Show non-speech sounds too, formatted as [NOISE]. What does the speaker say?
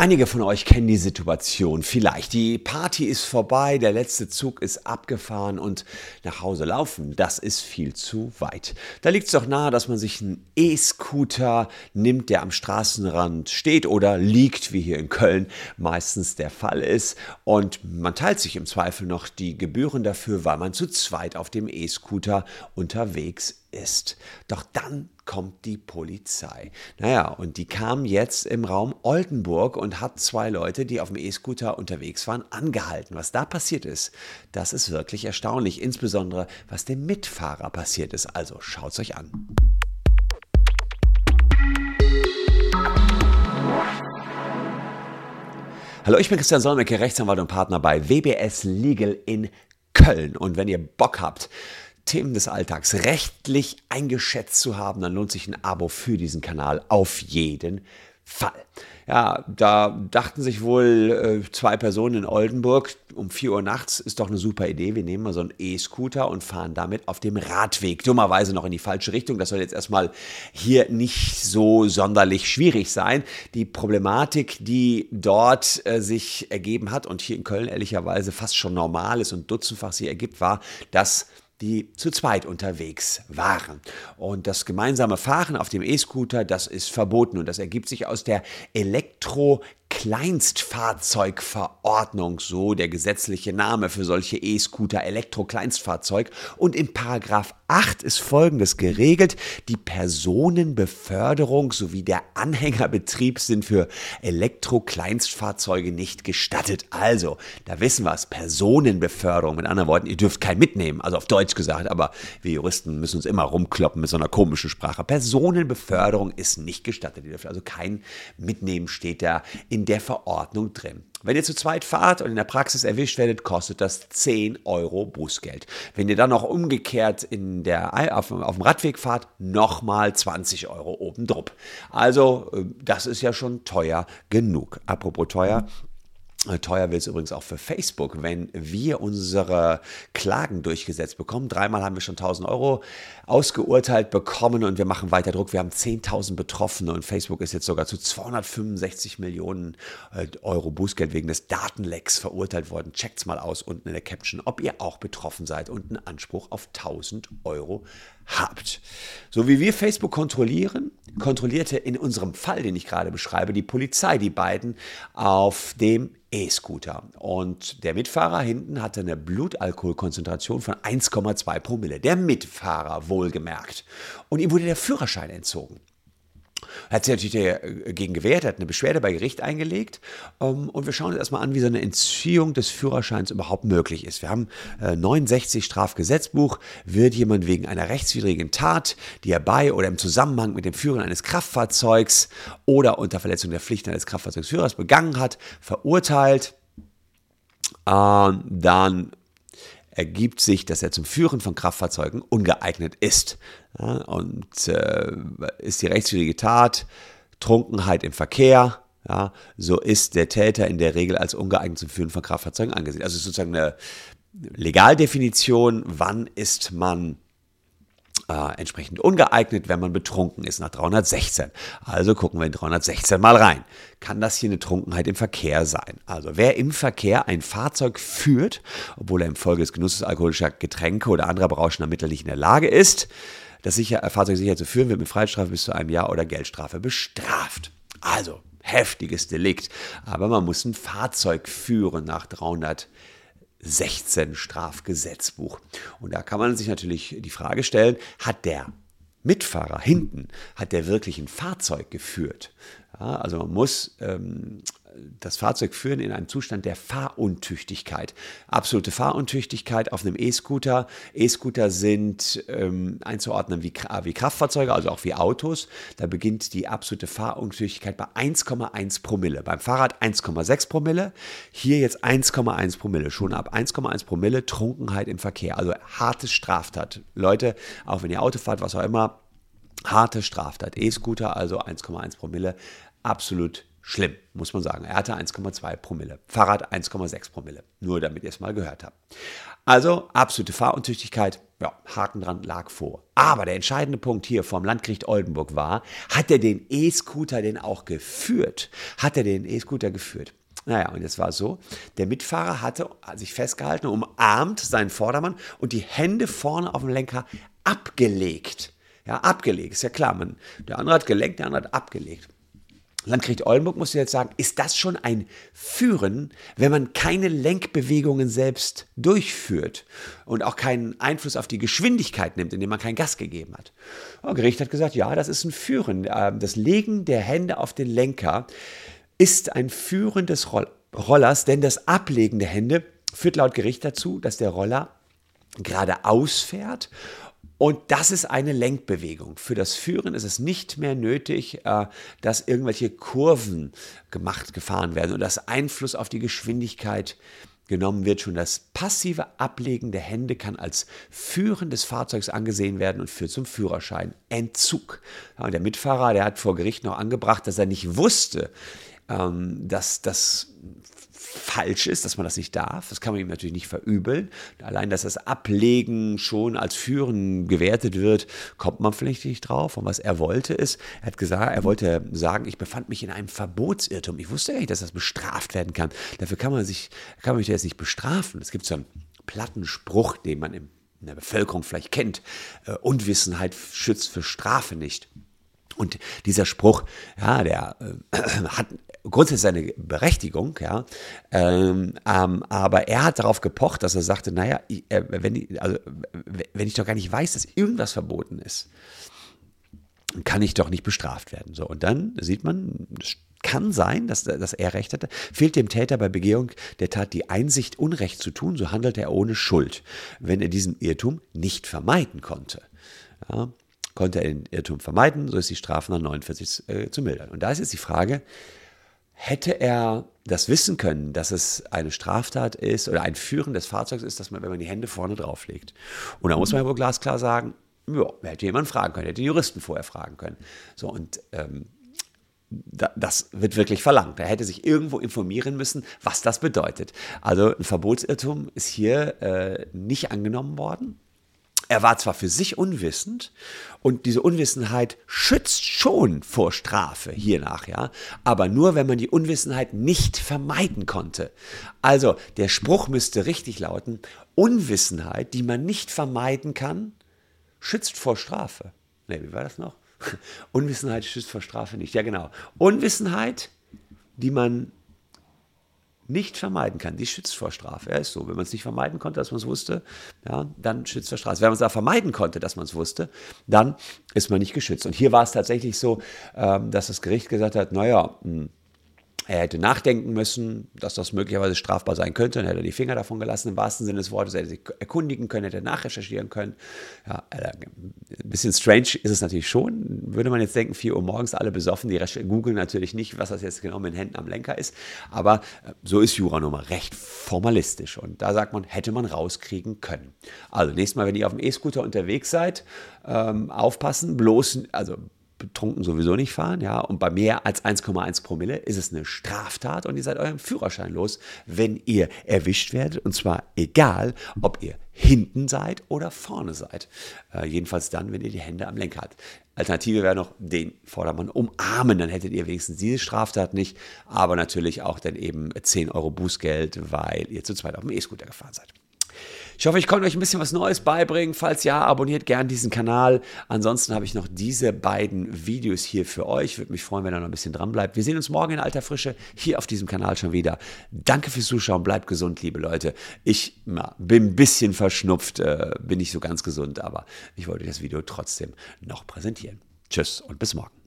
Einige von euch kennen die Situation vielleicht. Die Party ist vorbei, der letzte Zug ist abgefahren und nach Hause laufen, das ist viel zu weit. Da liegt es doch nahe, dass man sich einen E-Scooter nimmt, der am Straßenrand steht oder liegt, wie hier in Köln meistens der Fall ist. Und man teilt sich im Zweifel noch die Gebühren dafür, weil man zu zweit auf dem E-Scooter unterwegs ist. Doch dann kommt die Polizei. Naja, und die kam jetzt im Raum Oldenburg und hat zwei Leute, die auf dem E-Scooter unterwegs waren, angehalten. Was da passiert ist, das ist wirklich erstaunlich. Insbesondere, was dem Mitfahrer passiert ist. Also schaut es euch an. Hallo, ich bin Christian Solmecke, Rechtsanwalt und Partner bei WBS Legal in Köln. Und wenn ihr Bock habt, Themen des Alltags rechtlich eingeschätzt zu haben, dann lohnt sich ein Abo für diesen Kanal auf jeden Fall. Ja, da dachten sich wohl äh, zwei Personen in Oldenburg, um 4 Uhr nachts ist doch eine super Idee. Wir nehmen mal so einen E-Scooter und fahren damit auf dem Radweg. Dummerweise noch in die falsche Richtung. Das soll jetzt erstmal hier nicht so sonderlich schwierig sein. Die Problematik, die dort äh, sich ergeben hat und hier in Köln ehrlicherweise fast schon normal ist und dutzendfach sie ergibt, war, dass die zu zweit unterwegs waren. Und das gemeinsame Fahren auf dem E-Scooter, das ist verboten und das ergibt sich aus der Elektro Kleinstfahrzeugverordnung, so der gesetzliche Name für solche E-Scooter, Elektro-Kleinstfahrzeug. Und in Paragraph 8 ist Folgendes geregelt. Die Personenbeförderung sowie der Anhängerbetrieb sind für Elektro-Kleinstfahrzeuge nicht gestattet. Also, da wissen wir es, Personenbeförderung. Mit anderen Worten, ihr dürft kein mitnehmen, also auf Deutsch gesagt, aber wir Juristen müssen uns immer rumkloppen mit so einer komischen Sprache. Personenbeförderung ist nicht gestattet. Ihr dürft also kein mitnehmen, steht da in in der Verordnung drin. Wenn ihr zu zweit fahrt und in der Praxis erwischt werdet, kostet das 10 Euro Bußgeld. Wenn ihr dann noch umgekehrt in der, auf, auf dem Radweg fahrt, nochmal 20 Euro obendrup. Also, äh, das ist ja schon teuer genug. Apropos teuer, äh, teuer wird es übrigens auch für Facebook, wenn wir unsere Klagen durchgesetzt bekommen. Dreimal haben wir schon 1000 Euro ausgeurteilt bekommen und wir machen weiter Druck. Wir haben 10.000 Betroffene und Facebook ist jetzt sogar zu 265 Millionen äh, Euro Bußgeld wegen des Datenlecks verurteilt worden. Checkt's mal aus unten in der Caption, ob ihr auch betroffen seid und einen Anspruch auf 1000 Euro habt. So wie wir Facebook kontrollieren, kontrollierte in unserem Fall, den ich gerade beschreibe, die Polizei die beiden auf dem E-Scooter. Und der Mitfahrer hinten hatte eine Blutalkoholkonzentration von 1,2 Promille. Der Mitfahrer wohlgemerkt. Und ihm wurde der Führerschein entzogen. Hat sich natürlich dagegen gewehrt, hat eine Beschwerde bei Gericht eingelegt. Ähm, und wir schauen uns erstmal an, wie so eine Entziehung des Führerscheins überhaupt möglich ist. Wir haben 69 äh, Strafgesetzbuch. Wird jemand wegen einer rechtswidrigen Tat, die er bei oder im Zusammenhang mit dem Führen eines Kraftfahrzeugs oder unter Verletzung der Pflichten eines Kraftfahrzeugsführers begangen hat, verurteilt, ähm, dann ergibt sich, dass er zum Führen von Kraftfahrzeugen ungeeignet ist. Ja, und äh, ist die rechtswidrige Tat Trunkenheit im Verkehr, ja, so ist der Täter in der Regel als ungeeignet zum Führen von Kraftfahrzeugen angesehen. Also sozusagen eine Legaldefinition, wann ist man äh, entsprechend ungeeignet, wenn man betrunken ist, nach 316. Also gucken wir in 316 mal rein. Kann das hier eine Trunkenheit im Verkehr sein? Also wer im Verkehr ein Fahrzeug führt, obwohl er infolge des Genusses alkoholischer Getränke oder anderer berauschender Mittel nicht in der Lage ist, das sicher, äh, Fahrzeug sicher zu führen, wird mit Freiheitsstrafe bis zu einem Jahr oder Geldstrafe bestraft. Also, heftiges Delikt. Aber man muss ein Fahrzeug führen nach 316. 16 Strafgesetzbuch. Und da kann man sich natürlich die Frage stellen, hat der Mitfahrer hinten, hat der wirklich ein Fahrzeug geführt? Ja, also man muss ähm, das Fahrzeug führen in einem Zustand der Fahruntüchtigkeit. Absolute Fahruntüchtigkeit auf einem E-Scooter. E-Scooter sind ähm, einzuordnen wie, wie Kraftfahrzeuge, also auch wie Autos. Da beginnt die absolute Fahruntüchtigkeit bei 1,1 Promille. Beim Fahrrad 1,6 Promille. Hier jetzt 1,1 Promille. Schon ab 1,1 Promille Trunkenheit im Verkehr. Also harte Straftat. Leute, auch wenn ihr Auto fahrt, was auch immer, harte Straftat. E-Scooter, also 1,1 Promille. Absolut Schlimm, muss man sagen. Er hatte 1,2 Promille. Fahrrad 1,6 Promille. Nur damit ihr es mal gehört habt. Also absolute Fahruntüchtigkeit ja, Haken dran lag vor. Aber der entscheidende Punkt hier vom Landgericht Oldenburg war, hat er den E-Scooter denn auch geführt? Hat er den E-Scooter geführt? Naja, und es war so, der Mitfahrer hatte sich festgehalten, umarmt seinen Vordermann und die Hände vorne auf dem Lenker abgelegt. Ja, abgelegt, ist ja klar. Man, der andere hat gelenkt, der andere hat abgelegt. Landgericht Oldenburg muss jetzt sagen, ist das schon ein Führen, wenn man keine Lenkbewegungen selbst durchführt und auch keinen Einfluss auf die Geschwindigkeit nimmt, indem man kein Gas gegeben hat? Das Gericht hat gesagt, ja, das ist ein Führen. Ähm, das Legen der Hände auf den Lenker ist ein Führen des Rollers, denn das Ablegen der Hände führt laut Gericht dazu, dass der Roller geradeaus fährt und das ist eine Lenkbewegung. Für das Führen ist es nicht mehr nötig, äh, dass irgendwelche Kurven gemacht, gefahren werden und dass Einfluss auf die Geschwindigkeit genommen wird. Schon das passive Ablegen der Hände kann als Führen des Fahrzeugs angesehen werden und führt zum Führerschein. Entzug. Ja, der Mitfahrer, der hat vor Gericht noch angebracht, dass er nicht wusste, ähm, dass das falsch ist, dass man das nicht darf. Das kann man ihm natürlich nicht verübeln. Allein, dass das Ablegen schon als Führen gewertet wird, kommt man vielleicht nicht drauf. Und was er wollte ist, er hat gesagt, er wollte sagen, ich befand mich in einem Verbotsirrtum. Ich wusste ja nicht, dass das bestraft werden kann. Dafür kann man sich, kann man mich jetzt nicht bestrafen. Es gibt so einen platten Spruch, den man in der Bevölkerung vielleicht kennt. Äh, Unwissenheit schützt für Strafe nicht. Und dieser Spruch, ja, der äh, [CLEARS THROAT] hat grundsätzlich seine Berechtigung, ja, ähm, ähm, aber er hat darauf gepocht, dass er sagte, naja, ich, äh, wenn, ich, also, wenn ich doch gar nicht weiß, dass irgendwas verboten ist, kann ich doch nicht bestraft werden. So, und dann sieht man, es kann sein, dass, dass er recht hatte, fehlt dem Täter bei Begehung der Tat die Einsicht, Unrecht zu tun, so handelt er ohne Schuld, wenn er diesen Irrtum nicht vermeiden konnte. Ja, konnte er den Irrtum vermeiden, so ist die Strafe nach 49 äh, zu mildern. Und da ist jetzt die Frage, Hätte er das wissen können, dass es eine Straftat ist oder ein Führen des Fahrzeugs ist, dass man, wenn man die Hände vorne drauflegt. Und da muss man ja wohl glasklar sagen, ja, hätte jemand fragen können, hätte den Juristen vorher fragen können. So, und ähm, da, das wird wirklich verlangt. Er hätte sich irgendwo informieren müssen, was das bedeutet. Also ein Verbotsirrtum ist hier äh, nicht angenommen worden. Er war zwar für sich unwissend und diese Unwissenheit schützt schon vor Strafe hiernach, ja, aber nur wenn man die Unwissenheit nicht vermeiden konnte. Also der Spruch müsste richtig lauten, Unwissenheit, die man nicht vermeiden kann, schützt vor Strafe. Ne, wie war das noch? [LAUGHS] Unwissenheit schützt vor Strafe nicht. Ja, genau. Unwissenheit, die man nicht vermeiden kann, die schützt vor Strafe. Ja, ist so. Wenn man es nicht vermeiden konnte, dass man es wusste, ja, dann schützt vor Strafe. Wenn man es aber vermeiden konnte, dass man es wusste, dann ist man nicht geschützt. Und hier war es tatsächlich so, ähm, dass das Gericht gesagt hat, naja, mh, hm, er hätte nachdenken müssen, dass das möglicherweise strafbar sein könnte. Dann hätte er die Finger davon gelassen, im wahrsten Sinne des Wortes. Er hätte sich erkundigen können, hätte nachrecherchieren können. Ja, ein bisschen strange ist es natürlich schon. Würde man jetzt denken, 4 Uhr morgens alle besoffen, die googeln natürlich nicht, was das jetzt genau mit den Händen am Lenker ist. Aber äh, so ist Jura nun mal recht formalistisch. Und da sagt man, hätte man rauskriegen können. Also nächstes Mal, wenn ihr auf dem E-Scooter unterwegs seid, ähm, aufpassen, bloß, also betrunken sowieso nicht fahren, ja, und bei mehr als 1,1 Promille ist es eine Straftat und ihr seid eurem Führerschein los, wenn ihr erwischt werdet, und zwar egal, ob ihr hinten seid oder vorne seid. Äh, jedenfalls dann, wenn ihr die Hände am Lenker habt. Alternative wäre noch den Vordermann umarmen, dann hättet ihr wenigstens diese Straftat nicht, aber natürlich auch dann eben 10 Euro Bußgeld, weil ihr zu zweit auf dem E-Scooter gefahren seid. Ich hoffe, ich konnte euch ein bisschen was Neues beibringen. Falls ja, abonniert gern diesen Kanal. Ansonsten habe ich noch diese beiden Videos hier für euch. Würde mich freuen, wenn ihr noch ein bisschen dran bleibt. Wir sehen uns morgen in alter Frische hier auf diesem Kanal schon wieder. Danke fürs Zuschauen. Bleibt gesund, liebe Leute. Ich na, bin ein bisschen verschnupft, äh, bin nicht so ganz gesund, aber ich wollte das Video trotzdem noch präsentieren. Tschüss und bis morgen.